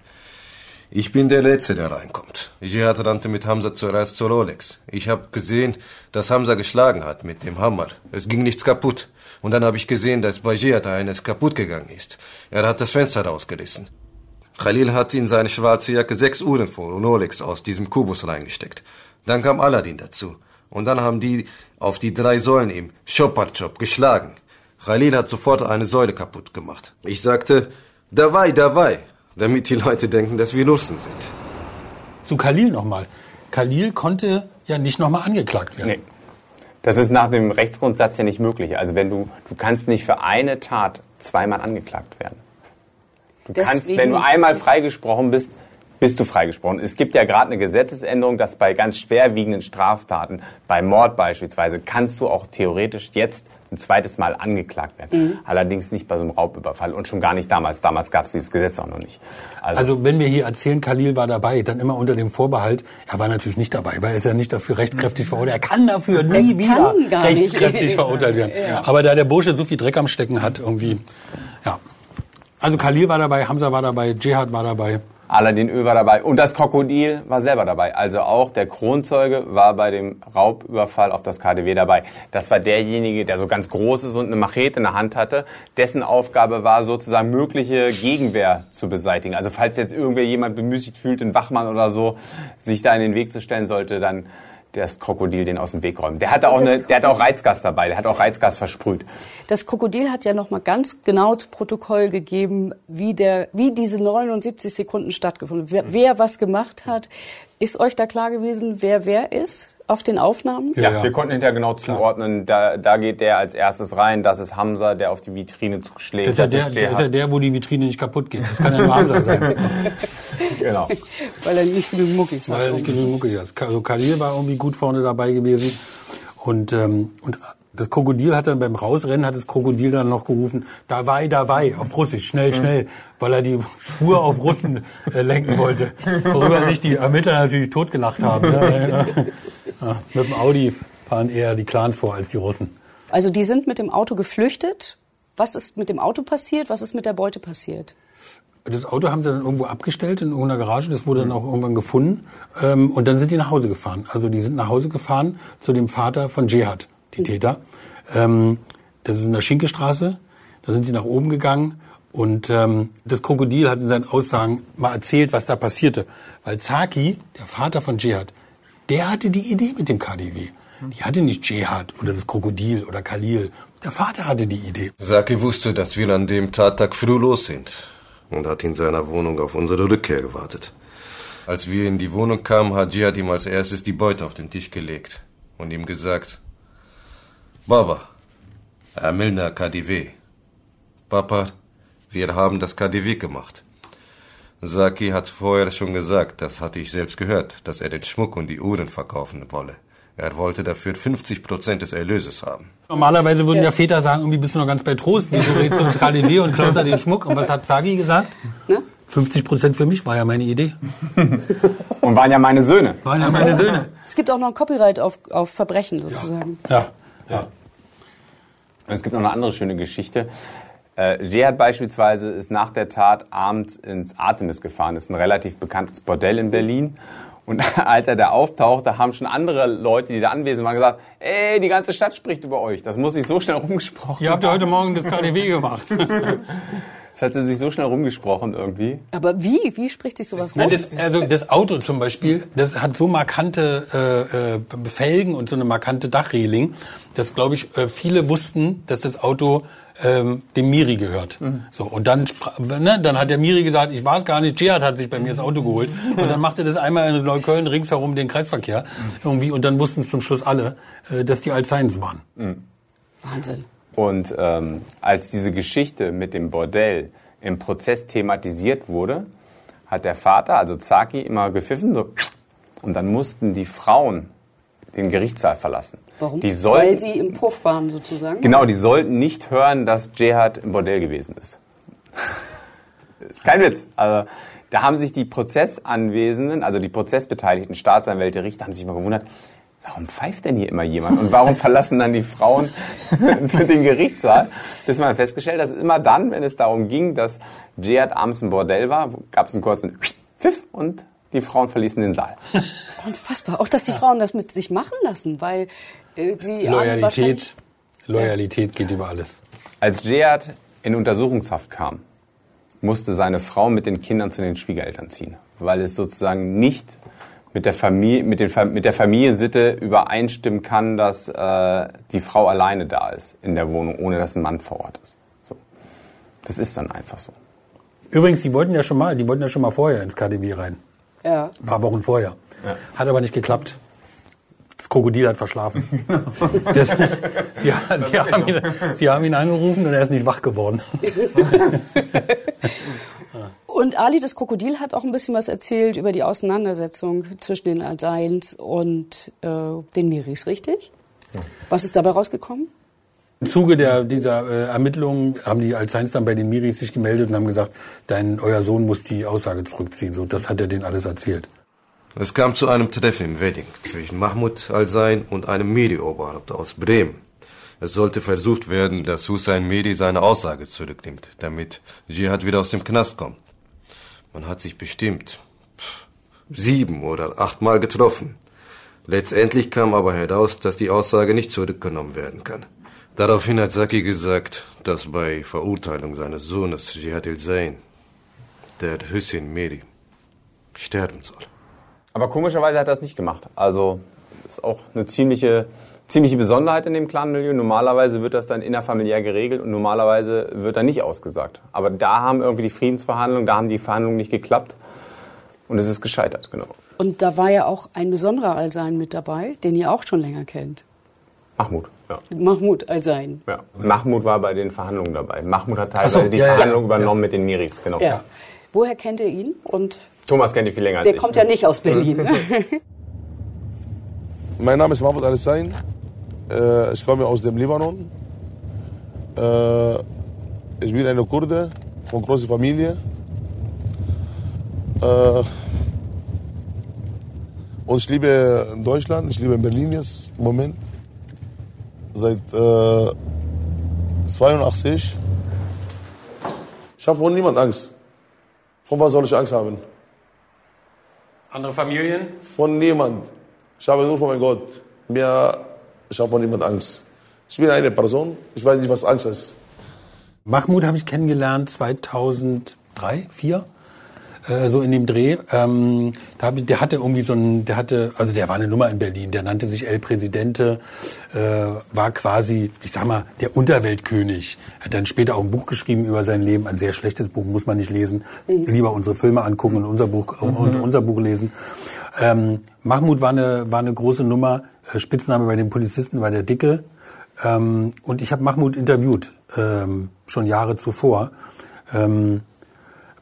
Ich bin der Letzte, der reinkommt. Jihad rannte mit Hamza zuerst zur Rolex. Ich habe gesehen, dass Hamza geschlagen hat mit dem Hammer. Es ging nichts kaputt. Und dann habe ich gesehen, dass bei Jihad eines kaputt gegangen ist. Er hat das Fenster rausgerissen. Khalil hat in seine schwarze Jacke sechs Uhren von Rolex aus diesem Kubus reingesteckt. Dann kam Aladdin dazu. Und dann haben die auf die drei Säulen im Chopper-Chop geschlagen. Khalil hat sofort eine Säule kaputt gemacht. Ich sagte, dabei, dabei, damit die Leute denken, dass wir Russen sind. Zu Khalil nochmal. Khalil konnte ja nicht nochmal angeklagt werden. Nee. Das ist nach dem Rechtsgrundsatz ja nicht möglich. Also wenn du, du kannst nicht für eine Tat zweimal angeklagt werden. Du kannst, Deswegen- wenn du einmal freigesprochen bist, bist du freigesprochen. Es gibt ja gerade eine Gesetzesänderung, dass bei ganz schwerwiegenden Straftaten, bei Mord beispielsweise, kannst du auch theoretisch jetzt ein zweites Mal angeklagt werden. Allerdings nicht bei so einem Raubüberfall und schon gar nicht damals. Damals gab es dieses Gesetz auch noch nicht. Also wenn wir hier erzählen, Khalil war dabei, dann immer unter dem Vorbehalt, er war natürlich nicht dabei, weil er ist ja nicht dafür rechtskräftig verurteilt. Er kann dafür nie Er wieder nicht. rechtskräftig verurteilt werden. Ja. Aber da der Bursche so viel Dreck am Stecken hat, irgendwie, ja. Also Khalil war dabei, Hamza war dabei, Jihad war dabei. Aladdin Ö war dabei und das Krokodil war selber dabei. Also auch der Kronzeuge war bei dem Raubüberfall auf das KDW dabei. Das war derjenige, der so ganz groß ist und eine Machete in der Hand hatte. Dessen Aufgabe war sozusagen mögliche Gegenwehr zu beseitigen. Also falls jetzt irgendwer jemand bemüßigt fühlt, ein Wachmann oder so, sich da in den Weg zu stellen sollte, dann das Krokodil den aus dem Weg räumen. Der hatte auch, eine, der hatte auch Reizgas dabei. Der hat auch Reizgas versprüht. Das Krokodil hat ja noch mal ganz genau zu Protokoll gegeben, wie, der, wie diese 79 Sekunden stattgefunden haben. Wer, wer was gemacht hat. Ist euch da klar gewesen, wer wer ist auf den Aufnahmen? Ja, ja. wir konnten hinterher genau zuordnen. Da, da geht der als erstes rein. Das ist Hamza, der auf die Vitrine zuschlägt. Das ist, ja der, der ist ja der, wo die Vitrine nicht kaputt geht. Das kann ja nur Hamza sein. genau. Weil er nicht genug Muckis weil er hat. nicht genug Mucke hat. Also Khalil war irgendwie gut vorne dabei gewesen. Und, ähm, und das Krokodil hat dann beim Rausrennen, hat das Krokodil dann noch gerufen, dabei, dabei, auf Russisch, schnell, schnell, weil er die Spur auf Russen äh, lenken wollte. Worüber sich die Ermittler natürlich totgelacht haben. Ne? Ja, mit dem Audi fahren eher die Clans vor als die Russen. Also die sind mit dem Auto geflüchtet. Was ist mit dem Auto passiert? Was ist mit der Beute passiert? Das Auto haben sie dann irgendwo abgestellt in irgendeiner Garage. Das wurde dann auch irgendwann gefunden. Ähm, und dann sind die nach Hause gefahren. Also die sind nach Hause gefahren zu dem Vater von Jihad, die Täter. Ähm, das ist in der Schinkestraße. Da sind sie nach oben gegangen und ähm, das Krokodil hat in seinen Aussagen mal erzählt, was da passierte. Weil Zaki, der Vater von Jihad, der hatte die Idee mit dem KDW. Die hatte nicht Jihad oder das Krokodil oder Khalil. Der Vater hatte die Idee. Saki wusste, dass wir an dem Tattag früh los sind und hat in seiner Wohnung auf unsere Rückkehr gewartet. Als wir in die Wohnung kamen, hat Jihad ihm als erstes die Beute auf den Tisch gelegt und ihm gesagt, Baba, Amilna KDW. Papa, wir haben das KDW gemacht. Saki hat vorher schon gesagt, das hatte ich selbst gehört, dass er den Schmuck und die Uhren verkaufen wolle. Er wollte dafür 50 Prozent des Erlöses haben. Normalerweise würden ja Väter sagen, irgendwie bist du noch ganz bei Trost, wieso redest du ins KDW und klaust da den Schmuck? Und was hat Zagi gesagt? Ne? 50 Prozent für mich war ja meine Idee. Und waren ja meine Söhne. Waren ja meine Söhne. Es gibt auch noch ein Copyright auf, auf Verbrechen sozusagen. Ja, ja. Und es gibt noch eine andere schöne Geschichte. Äh, Jihad beispielsweise ist nach der Tat abends ins Artemis gefahren. Das ist ein relativ bekanntes Bordell in Berlin. Und als er da auftauchte, haben schon andere Leute, die da anwesend waren, gesagt, ey, die ganze Stadt spricht über euch. Das muss sich so schnell rumgesprochen Ihr habt ja heute Morgen das KDW gemacht. Das hatte sich so schnell rumgesprochen irgendwie. Aber wie? Wie spricht sich sowas rum? das, also das Auto zum Beispiel, das hat so markante äh, äh, Felgen und so eine markante Dachreling, dass, glaube ich, äh, viele wussten, dass das Auto ähm, dem Miri gehört. So und dann, ne, dann hat der Miri gesagt, ich war es gar nicht, Gerhard hat sich bei mir das Auto geholt und dann machte das einmal in Neukölln ringsherum den Kreisverkehr irgendwie und dann wussten es zum Schluss alle, äh, dass die Alzheims waren. Wahnsinn. Und ähm, als diese Geschichte mit dem Bordell im Prozess thematisiert wurde, hat der Vater, also Zaki, immer gepfiffen so, und dann mussten die Frauen den Gerichtssaal verlassen. Warum? Die sollten, Weil sie im Puff waren sozusagen. Genau, die sollten nicht hören, dass Jihad im Bordell gewesen ist. ist kein Witz. Also, da haben sich die Prozessanwesenden, also die prozessbeteiligten Staatsanwälte, Richter, haben sich mal gewundert, warum pfeift denn hier immer jemand? Und warum verlassen dann die Frauen den Gerichtssaal? Bis man festgestellt, dass immer dann, wenn es darum ging, dass Jihad abends im Bordell war, gab es einen kurzen Pfiff und die Frauen verließen den Saal. Unfassbar. Auch, dass die Frauen das mit sich machen lassen, weil äh, Loyalität, Loyalität geht über alles. Als Jihad in Untersuchungshaft kam, musste seine Frau mit den Kindern zu den Schwiegereltern ziehen, weil es sozusagen nicht mit der, Familie, mit, den, mit der Familiensitte übereinstimmen kann, dass äh, die Frau alleine da ist in der Wohnung, ohne dass ein Mann vor Ort ist. So. Das ist dann einfach so. Übrigens, die wollten ja schon mal, die wollten ja schon mal vorher ins KDW rein. Ja. Ein paar Wochen vorher. Hat aber nicht geklappt. Das Krokodil hat verschlafen. Das, sie, sie, haben ihn, sie haben ihn angerufen und er ist nicht wach geworden. Und Ali, das Krokodil, hat auch ein bisschen was erzählt über die Auseinandersetzung zwischen den Alseins und äh, den Miris, richtig? Was ist dabei rausgekommen? Im Zuge der, dieser äh, Ermittlungen haben die Alzheims dann bei den Miris sich gemeldet und haben gesagt, dein, euer Sohn muss die Aussage zurückziehen. So, das hat er denen alles erzählt. Es kam zu einem Treffen im Wedding zwischen Mahmoud Al-Sein und einem Medi-Oberhaupt aus Bremen. Es sollte versucht werden, dass Hussein Medi seine Aussage zurücknimmt, damit Jihad wieder aus dem Knast kommt. Man hat sich bestimmt sieben oder achtmal getroffen. Letztendlich kam aber heraus, dass die Aussage nicht zurückgenommen werden kann. Daraufhin hat Saki gesagt, dass bei Verurteilung seines Sohnes Jihad El-Zain der Hussein Medi sterben soll. Aber komischerweise hat er das nicht gemacht. Also ist auch eine ziemliche, ziemliche Besonderheit in dem Clanmilieu. Normalerweise wird das dann innerfamiliär geregelt und normalerweise wird da nicht ausgesagt. Aber da haben irgendwie die Friedensverhandlungen, da haben die Verhandlungen nicht geklappt und es ist gescheitert, genau. Und da war ja auch ein besonderer Alsein mit dabei, den ihr auch schon länger kennt. Mahmoud, ja. Mahmoud Alsein. ja. Mahmoud war bei den Verhandlungen dabei. Mahmoud hat teilweise so, die ja, Verhandlungen ja. übernommen mit den Miris, genau. Ja. Woher kennt ihr ihn? Und Thomas kennt die viel länger als der ich. kommt ja nicht aus Berlin. Mein Name ist Mahmoud Al-Sain. Äh, ich komme aus dem Libanon. Äh, ich bin eine Kurde von großer Familie. Äh, und ich liebe Deutschland, ich liebe Berlin jetzt im Moment. Seit äh, 82. Ich habe vor niemand Angst. Von was soll ich Angst haben? Andere Familien? Von niemand. Ich habe nur von meinem Gott. Mehr, ich habe von niemand Angst. Ich bin eine Person, ich weiß nicht, was Angst ist. Mahmoud habe ich kennengelernt 2003, 2004 äh, so in dem Dreh. Ähm, da hab ich, der hatte irgendwie so ein, der hatte, also der war eine Nummer in Berlin, der nannte sich El Presidente, äh, war quasi, ich sag mal, der Unterweltkönig. Hat dann später auch ein Buch geschrieben über sein Leben, ein sehr schlechtes Buch, muss man nicht lesen. Lieber unsere Filme angucken und unser Buch, und unser Buch lesen. Ähm, Mahmoud war eine, war eine große Nummer. Äh, Spitzname bei den Polizisten war der Dicke. Ähm, und ich habe Mahmoud interviewt, ähm, schon Jahre zuvor. Ähm,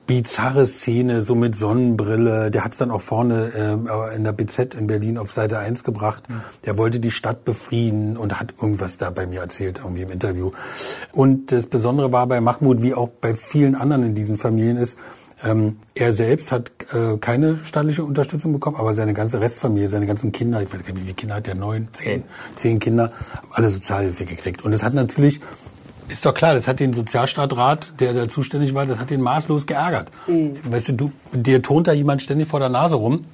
bizarre Szene, so mit Sonnenbrille. Der hat es dann auch vorne ähm, in der BZ in Berlin auf Seite 1 gebracht. Der wollte die Stadt befrieden und hat irgendwas da bei mir erzählt, irgendwie im Interview. Und das Besondere war bei Mahmoud, wie auch bei vielen anderen in diesen Familien ist, ähm, er selbst hat äh, keine staatliche Unterstützung bekommen, aber seine ganze Restfamilie, seine ganzen Kinder, ich weiß gar nicht, wie viele Kinder hat der? Neun, zehn, zehn Kinder, haben alle Sozialhilfe gekriegt. Und es hat natürlich, ist doch klar, das hat den Sozialstaatrat, der da zuständig war, das hat den maßlos geärgert. Weißt du, du, dir tont da jemand ständig vor der Nase rum.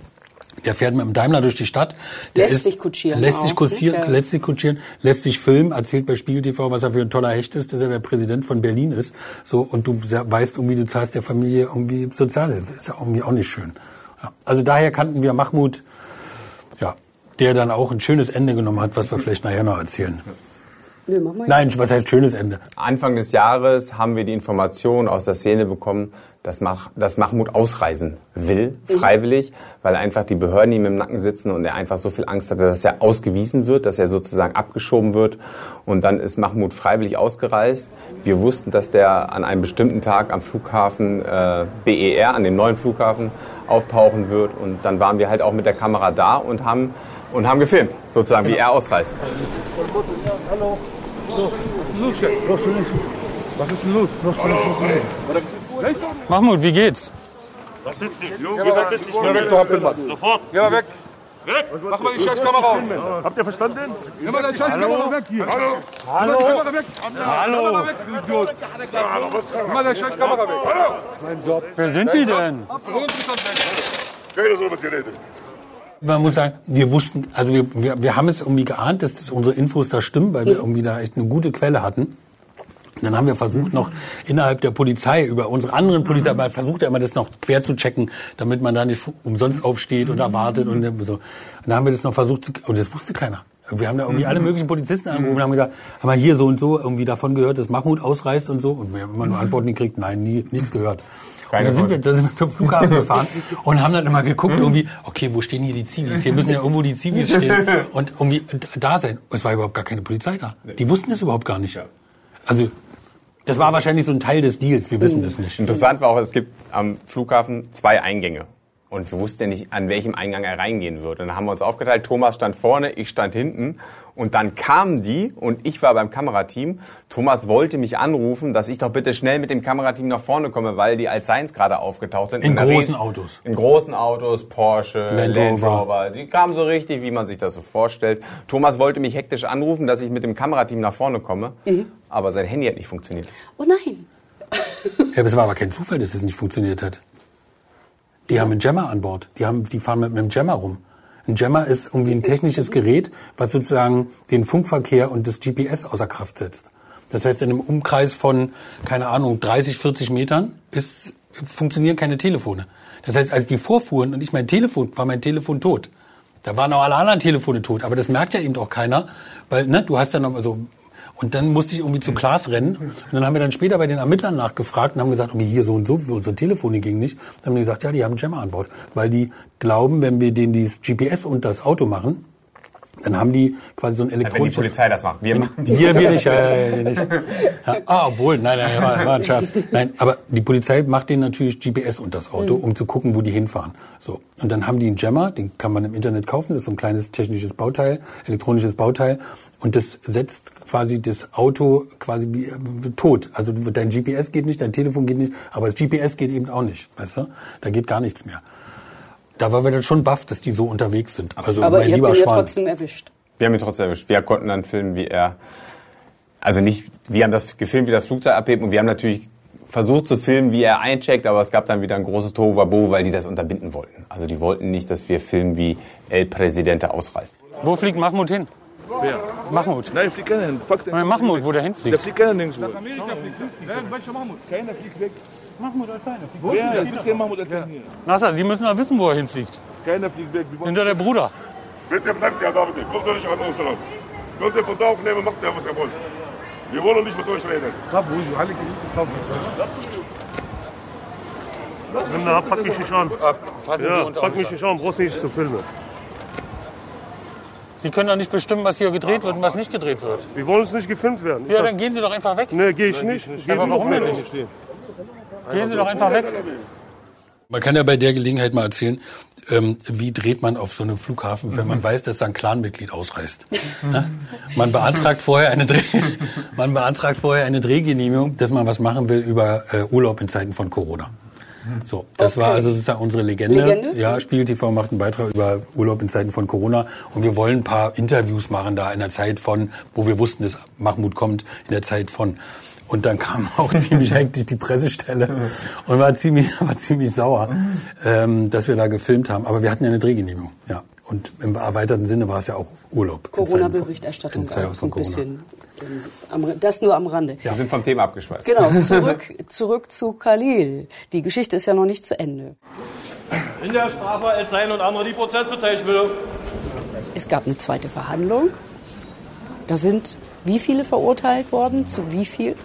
Der fährt mit dem Daimler durch die Stadt. Der Lässt sich kutschieren Lässt auch, sich kutschieren, ne? Ja. lässt sich kutschieren, lässt sich filmen, erzählt bei Spiegel TV, was er für ein toller Hecht ist, dass er der Präsident von Berlin ist. So, und du weißt irgendwie, du zahlst der Familie irgendwie Sozialhilfe. Ist ja irgendwie auch nicht schön. Ja. Also daher kannten wir Mahmoud, ja, der dann auch ein schönes Ende genommen hat, was wir vielleicht nachher noch erzählen. Nö, mach mal. Nein, was heißt schönes Ende? Anfang des Jahres haben wir die Information aus der Szene bekommen, dass, Mach, dass Mahmoud ausreisen will, freiwillig, weil einfach die Behörden ihm im Nacken sitzen und er einfach so viel Angst hatte, dass er ausgewiesen wird, dass er sozusagen abgeschoben wird. Und dann ist Mahmoud freiwillig ausgereist. Wir wussten, dass der an einem bestimmten Tag am Flughafen äh, BER, an dem neuen Flughafen, auftauchen wird. Und dann waren wir halt auch mit der Kamera da und haben, und haben gefilmt, sozusagen, wie er ausreist. Hallo. So, was ist denn los? Brauchst du nichts? Was ist denn los? Mahmoud, wie geht's? Geh mal weg, du Hampelmann. Sofort. Geh mal weg. Weg. Mach mal die Scheißkamera aus. Habt ihr verstanden? Nimm mal deine Scheißkamera weg hier. Hallo. Hallo. Hallo. Nimm mal deine Scheißkamera weg. Hallo. Mein Job. Wer sind Sie denn? Keiner soll mit dir reden. Man muss sagen, wir wussten, also wir, wir, wir haben es irgendwie geahnt, dass das unsere Infos da stimmen, weil wir irgendwie da echt eine gute Quelle hatten. Und dann haben wir versucht, noch innerhalb der Polizei, über unsere anderen Polizei, man versucht ja immer das noch quer zu checken, damit man da nicht umsonst aufsteht oder wartet und so. Und dann haben wir das noch versucht zu, und das wusste keiner. Wir haben da irgendwie alle möglichen Polizisten angerufen und haben gesagt, haben wir hier so und so irgendwie davon gehört, dass Mahmoud ausreist und so. Und wir haben immer nur Antworten gekriegt, nein, nie, nichts gehört. Und dann sind, wir, dann sind wir zum Flughafen gefahren und haben dann immer geguckt, irgendwie, okay, wo stehen hier die Zivis? Hier müssen ja irgendwo die Zivis stehen und irgendwie da sein. Und es war überhaupt gar keine Polizei da. Die wussten das überhaupt gar nicht. Also, das war wahrscheinlich so ein Teil des Deals, wir wissen das nicht. Interessant war auch, es gibt am Flughafen zwei Eingänge. Und wir wussten ja nicht, an welchem Eingang er reingehen würde. Und dann haben wir uns aufgeteilt. Thomas stand vorne, ich stand hinten. Und dann kamen die und ich war beim Kamerateam. Thomas wollte mich anrufen, dass ich doch bitte schnell mit dem Kamerateam nach vorne komme, weil die Alzheims gerade aufgetaucht sind. In einer großen Autos. In großen Autos, Porsche, Land Land, Rover. Rover. Die kamen so richtig, wie man sich das so vorstellt. Thomas wollte mich hektisch anrufen, dass ich mit dem Kamerateam nach vorne komme. Aber sein Handy hat nicht funktioniert. Oh nein. Ja, aber es war aber kein Zufall, dass es nicht funktioniert hat. Die haben einen Jammer an Bord. Die, haben, die fahren mit einem Jammer rum. Ein Jammer ist irgendwie ein technisches Gerät, was sozusagen den Funkverkehr und das GPS außer Kraft setzt. Das heißt, in einem Umkreis von, keine Ahnung, 30, 40 Metern ist, funktionieren keine Telefone. Das heißt, als die vorfuhren und ich mein Telefon, war mein Telefon tot. Da waren auch alle anderen Telefone tot, aber das merkt ja eben auch keiner, weil ne, du hast ja noch so und dann musste ich irgendwie zu Klaas rennen. Und dann haben wir dann später bei den Ermittlern nachgefragt und haben gesagt, irgendwie hier so und so, für unsere Telefone ging nicht. Dann haben die gesagt, ja, die haben einen Jammer an Bord. Weil die glauben, wenn wir denen dieses GPS unter das Auto machen, dann haben die quasi so ein Wenn die elektronisches... Polizei das macht. Wir machen Wir, wir nicht, ja, ja, ja, nicht. Ja, ah, obwohl, nein, nein, war, war ein Scherz. Nein, aber die Polizei macht denen natürlich GPS unter das Auto, um zu gucken, wo die hinfahren. So. Und dann haben die einen Jammer, den kann man im Internet kaufen, das ist so ein kleines technisches Bauteil, elektronisches Bauteil. Und das setzt quasi das Auto quasi wie, äh, tot. Also dein GPS geht nicht, dein Telefon geht nicht, aber das GPS geht eben auch nicht, weißt du? Da geht gar nichts mehr. Da waren wir dann schon baff, dass die so unterwegs sind. Also Aber mein ihr habt ihn ja trotzdem erwischt. Wir haben ihn trotzdem erwischt. Wir konnten dann filmen, wie er, also nicht, wir haben das gefilmt, wie das Flugzeug abhebt und wir haben natürlich versucht zu filmen, wie er eincheckt, aber es gab dann wieder ein großes Tohuwabohu, weil die das unterbinden wollten. Also die wollten nicht, dass wir filmen, wie El Presidente ausreist. Wo fliegt Mahmoud hin? Wer? Mahmoud. Nein, fliegt keiner hin. Fuck den. Nein, Mahmoud, wo der Der hinfliegt. fliegt keiner nirgendwo. Amerika fliegt. Wer? Welcher Mahmoud? Keiner fliegt weg. Mahmoud Al-Thani. Wer? Es wird kein Mahmoud erzählen hier. Nasser, Sie müssen doch wissen, wo er hinfliegt. Keiner fliegt weg. Hinter der Bruder. Bitte bleibt ja da bitte. Kommt doch nicht an uns ran. Könnt ihr von da aufnehmen, macht ihr was ihr wollt. Wir wollen nicht mit euch reden. Na, pack mich nicht an. Ja, pack mich nicht an, brauchst nicht zu filmen. Sie können doch nicht bestimmen, was hier gedreht wird und was nicht gedreht wird. Wir wollen uns nicht gefilmt werden. Ich Ja, dann gehen Sie doch einfach weg. Nee, gehe ich nicht. Geh Aber warum denn nicht? Gehen Sie doch einfach weg. Man kann ja bei der Gelegenheit mal erzählen, ähm, wie dreht man auf so einem Flughafen, wenn man weiß, dass da ein Clanmitglied ausreist. Ne? Man beantragt vorher eine Dreh, man beantragt vorher eine Drehgenehmigung, dass man was machen will über äh, Urlaub in Zeiten von Corona. So, das war Okay. also sozusagen unsere Legende. Legende? Ja, Spiegel TV macht einen Beitrag über Urlaub in Zeiten von Corona und wir wollen ein paar Interviews machen da in der Zeit von, wo wir wussten, dass Mahmoud kommt, in der Zeit von. Und dann kam auch ziemlich hektisch die Pressestelle und war ziemlich, war ziemlich sauer, ähm, dass wir da gefilmt haben. Aber wir hatten ja eine Drehgenehmigung, ja. Und im erweiterten Sinne war es ja auch Urlaub. Corona-Berichterstattung auch ein Corona. bisschen. Das nur am Rande. Wir sind vom Thema abgeschweift. Genau, zurück, zurück zu Khalil. Die Geschichte ist ja noch nicht zu Ende. In der Strafe als sein und andere die Prozessbeteiligung. Es gab eine zweite Verhandlung. Da sind wie viele verurteilt worden? Zu wie viel?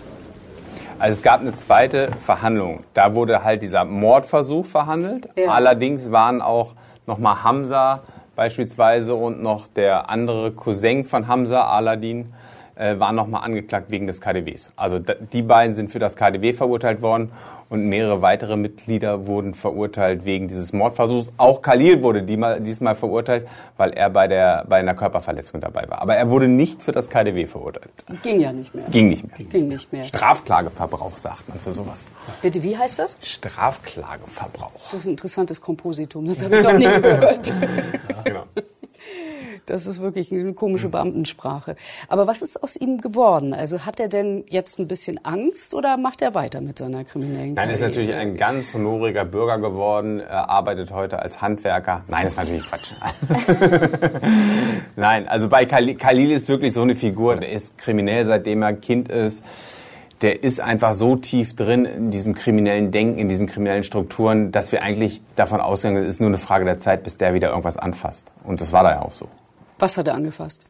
Also es gab eine zweite Verhandlung. Da wurde halt dieser Mordversuch verhandelt. Ja. Allerdings waren auch nochmal Hamza beispielsweise und noch der andere Cousin von Hamza, Aladin, äh, waren nochmal angeklagt wegen des KDWs. Also die beiden sind für das KDW verurteilt worden und mehrere weitere Mitglieder wurden verurteilt wegen dieses Mordversuchs. Auch Khalil wurde diesmal, verurteilt, weil er bei, der, bei einer Körperverletzung dabei war. Aber er wurde nicht für das KDW verurteilt. Ging ja nicht mehr. Ging nicht mehr. Ging nicht mehr. Strafklageverbrauch sagt man für sowas. Bitte, wie heißt das? Strafklageverbrauch. Das ist ein interessantes Kompositum. Das habe ich noch nie gehört. Genau. Das ist wirklich eine komische Beamtensprache. Aber was ist aus ihm geworden? Also hat er denn jetzt ein bisschen Angst oder macht er weiter mit seiner kriminellen Nein, er ist Karriere? natürlich ein ganz honoriger Bürger geworden, er arbeitet heute als Handwerker. Nein, das war natürlich Quatsch. Nein, also bei Khalil, Khalil ist wirklich so eine Figur, der ist kriminell, seitdem er Kind ist. Der ist einfach so tief drin in diesem kriminellen Denken, in diesen kriminellen Strukturen, dass wir eigentlich davon ausgehen, es ist nur eine Frage der Zeit, bis der wieder irgendwas anfasst. Und das war da ja auch so. Was hat er angefasst?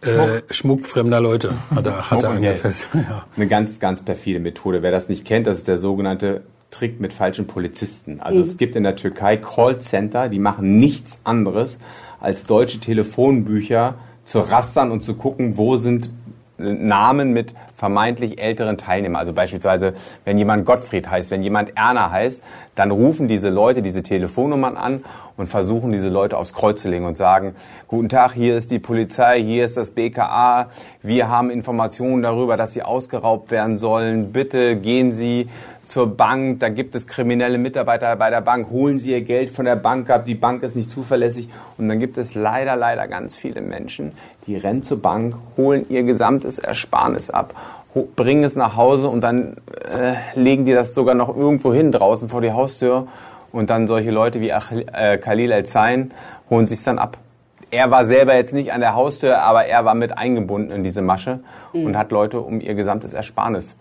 Äh, Schmuck fremder Leute hat er, hat er angefasst. Ja. Eine ganz, ganz perfide Methode. Wer das nicht kennt, das ist der sogenannte Trick mit falschen Polizisten. Also es gibt in der Türkei Callcenter, die machen nichts anderes, als deutsche Telefonbücher zu rastern und zu gucken, wo sind Namen mit vermeintlich älteren Teilnehmern. Also beispielsweise, wenn jemand Gottfried heißt, wenn jemand Erna heißt, dann rufen diese Leute diese Telefonnummern an und versuchen diese Leute aufs Kreuz zu legen und sagen, guten Tag, hier ist die Polizei, hier ist das BKA, wir haben Informationen darüber, dass sie ausgeraubt werden sollen. Bitte gehen Sie zur Bank, da gibt es kriminelle Mitarbeiter bei der Bank, holen Sie Ihr Geld von der Bank ab, die Bank ist nicht zuverlässig. Und dann gibt es leider, leider ganz viele Menschen, die rennen zur Bank, holen ihr gesamtes Ersparnis ab, bringen es nach Hause und dann äh, legen die das sogar noch irgendwo hin draußen vor die Haustür. Und dann solche Leute wie Ach, äh, Khalil El-Zain holen sich dann ab. Er war selber jetzt nicht an der Haustür, aber er war mit eingebunden in diese Masche und hat Leute um ihr gesamtes Ersparnis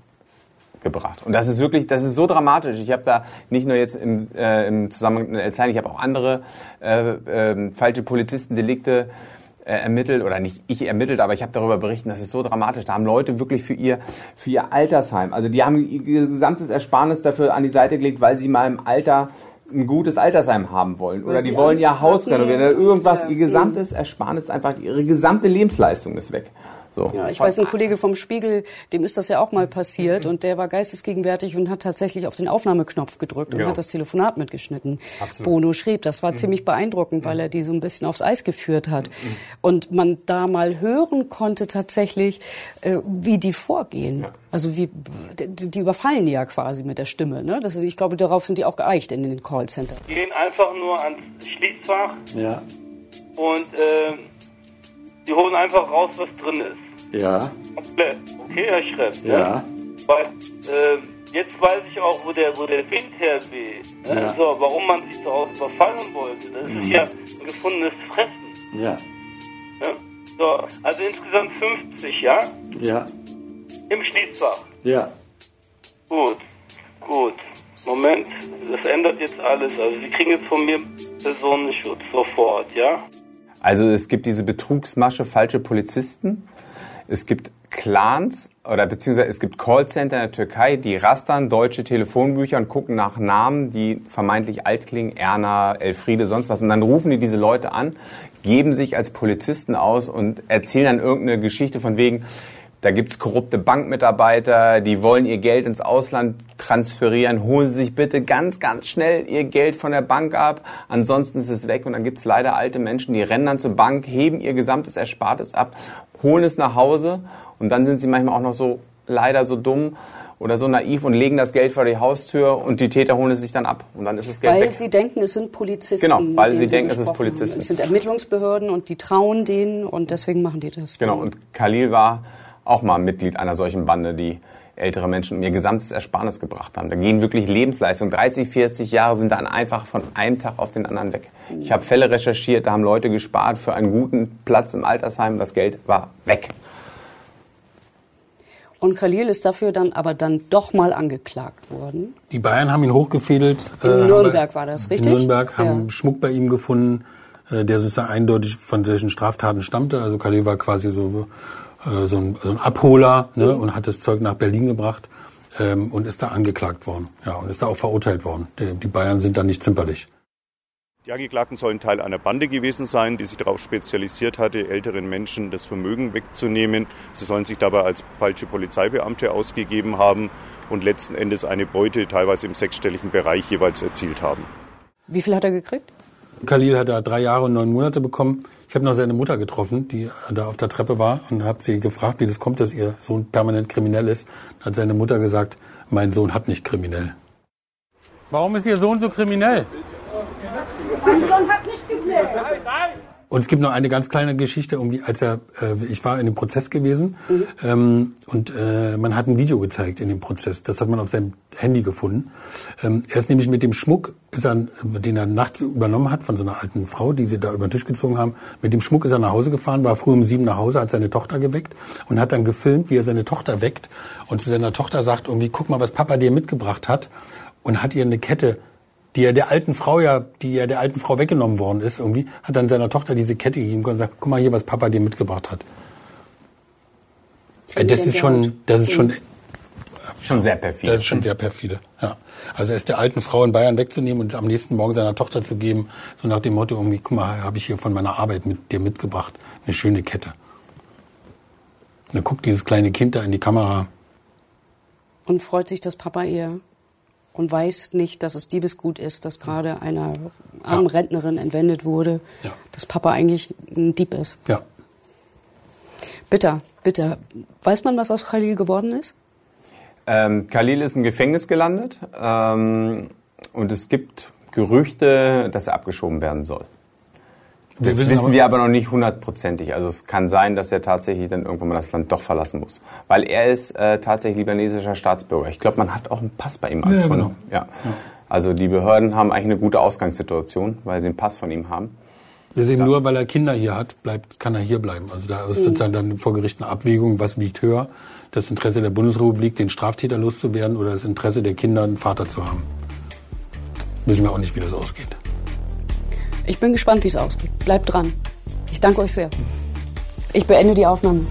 gebracht. Und das ist wirklich, das ist so dramatisch. Ich habe da nicht nur jetzt im, äh, im Zusammenhang mit Elzheim, ich habe auch andere äh, äh, falsche Polizistendelikte äh, ermittelt oder nicht ich ermittelt, aber ich habe darüber berichtet, das ist so dramatisch. Da haben Leute wirklich für ihr für ihr Altersheim, also die haben ihr gesamtes Ersparnis dafür an die Seite gelegt, weil sie mal im Alter ein gutes Altersheim haben wollen oder die wollen ihr Haus renovieren oder irgendwas, ihr gesamtes Ersparnis einfach ihre gesamte Lebensleistung ist weg. So. Ja, ich weiß, ein Kollege vom Spiegel, dem ist das ja auch mal passiert und der war geistesgegenwärtig und hat tatsächlich auf den Aufnahmeknopf gedrückt und Ja. hat das Telefonat mitgeschnitten. Absolut. Bono schrieb, das war ziemlich beeindruckend, weil er die so ein bisschen aufs Eis geführt hat. Und man da mal hören konnte tatsächlich, äh, wie die vorgehen. Also wie, die, die überfallen die ja quasi mit der Stimme. Ne? Das ist, ich glaube, darauf sind die auch geeicht in den Callcenter. Die gehen einfach nur ans Schließfach Ja, und äh, die holen einfach raus, was drin ist. Ja, Komplett. Okay, Herr Schrepp. ne? ja. Weil, äh, jetzt weiß ich auch, wo der, wo der Wind herweht. Ne? Ja. So, warum man sich so aus überfallen wollte. Das ist ja ein gefundenes Fressen. Ja. Ne? So, also insgesamt 50, ja? Ja, Im Schließfach. ja. Gut, gut. Moment, das ändert jetzt alles. Also Sie kriegen jetzt von mir Personenschutz sofort, ja? Also es gibt diese Betrugsmasche falsche Polizisten. Es gibt Clans oder beziehungsweise es gibt Callcenter in der Türkei, die rastern deutsche Telefonbücher und gucken nach Namen, die vermeintlich alt klingen, Erna, Elfriede, sonst was. Und dann rufen die diese Leute an, geben sich als Polizisten aus und erzählen dann irgendeine Geschichte von wegen, da gibt's korrupte Bankmitarbeiter, die wollen ihr Geld ins Ausland transferieren. Holen Sie sich bitte ganz, ganz schnell Ihr Geld von der Bank ab, ansonsten ist es weg. Und dann gibt's leider alte Menschen, die rennen dann zur Bank, heben ihr gesamtes Erspartes ab, holen es nach Hause und dann sind sie manchmal auch noch so leider so dumm oder so naiv und legen das Geld vor die Haustür und die Täter holen es sich dann ab und dann ist das Geld Weil weg. sie denken, es sind Polizisten. Genau, weil sie denken, es ist Polizisten. haben. Es sind Ermittlungsbehörden und die trauen denen und deswegen machen die das. Genau, und Khalil war auch mal Mitglied einer solchen Bande, die ältere Menschen um ihr gesamtes Ersparnis gebracht haben. Da gehen wirklich Lebensleistungen. 30, 40 Jahre sind dann einfach von einem Tag auf den anderen weg. Ich habe Fälle recherchiert, da haben Leute gespart für einen guten Platz im Altersheim. Das Geld war weg. Und Khalil ist dafür dann aber dann doch mal angeklagt worden. Die Bayern haben ihn hochgefädelt. In haben Nürnberg war das, In richtig? Nürnberg haben Ja. Schmuck bei ihm gefunden, äh, der sozusagen eindeutig von solchen Straftaten stammte. Also Khalil war quasi so, äh, so, ein, so ein Abholer ne, und hat das Zeug nach Berlin gebracht ähm, und ist da angeklagt worden. Ja, und ist da auch verurteilt worden. Die, die Bayern sind da nicht zimperlich. Die Angeklagten sollen Teil einer Bande gewesen sein, die sich darauf spezialisiert hatte, älteren Menschen das Vermögen wegzunehmen. Sie sollen sich dabei als falsche Polizeibeamte ausgegeben haben und letzten Endes eine Beute teilweise im sechsstelligen Bereich jeweils erzielt haben. Wie viel hat er gekriegt? Khalil hat da drei Jahre und neun Monate bekommen. Ich habe noch seine Mutter getroffen, die da auf der Treppe war und habe sie gefragt, wie das kommt, dass ihr Sohn permanent kriminell ist. Dann hat seine Mutter gesagt, mein Sohn hat nicht kriminell. Warum ist Ihr Sohn so kriminell? Mein Sohn hat nicht gebläht. Und es gibt noch eine ganz kleine Geschichte, irgendwie, als er, äh, ich war in dem Prozess gewesen ähm, und äh, man hat ein Video gezeigt in dem Prozess. Das hat man auf seinem Handy gefunden. Ähm, er ist nämlich mit dem Schmuck, ist er, den er nachts übernommen hat von so einer alten Frau, die sie da über den Tisch gezogen haben. Mit dem Schmuck ist er nach Hause gefahren, war früh um sieben nach Hause, hat seine Tochter geweckt und hat dann gefilmt, wie er seine Tochter weckt und zu seiner Tochter sagt irgendwie, guck mal, was Papa dir mitgebracht hat und hat ihr eine Kette die ja der alten Frau ja, die ja der alten Frau weggenommen worden ist, irgendwie, hat dann seiner Tochter diese Kette gegeben und gesagt, guck mal hier, was Papa dir mitgebracht hat. Äh, Das ist schon, das ist schon, Schon sehr perfide. das ist schon sehr perfide. Ja. Also es der alten Frau in Bayern wegzunehmen und am nächsten Morgen seiner Tochter zu geben, so nach dem Motto irgendwie, guck mal, habe ich hier von meiner Arbeit mit dir mitgebracht, eine schöne Kette. Und dann guckt dieses kleine Kind da in die Kamera. Und freut sich, dass Papa ihr und weiß nicht, dass es Diebesgut ist, dass gerade einer armen Rentnerin entwendet wurde, Ja. dass Papa eigentlich ein Dieb ist. Ja. Bitter, bitter. Weiß man, was aus Khalil geworden ist? Ähm, Khalil ist im Gefängnis gelandet ähm, und es gibt Gerüchte, dass er abgeschoben werden soll. Wir Das wissen wissen aber- wir aber noch nicht hundertprozentig. Also es kann sein, dass er tatsächlich dann irgendwann mal das Land doch verlassen muss. Weil er ist äh, tatsächlich libanesischer Staatsbürger. Ich glaube, man hat auch einen Pass bei ihm Ja, gefunden. genau. Ja. Also die Behörden haben eigentlich eine gute Ausgangssituation, weil sie einen Pass von ihm haben. Ist eben nur, weil er Kinder hier hat, bleibt, kann er hier bleiben. Also da ist Mhm. sozusagen dann vor Gericht eine Abwägung, was wiegt höher, das Interesse der Bundesrepublik, den Straftäter loszuwerden oder das Interesse der Kinder, einen Vater zu haben. Wissen wir auch nicht, wie das ausgeht. Ich bin gespannt, wie es ausgeht. Bleibt dran. Ich danke euch sehr. Ich beende die Aufnahme.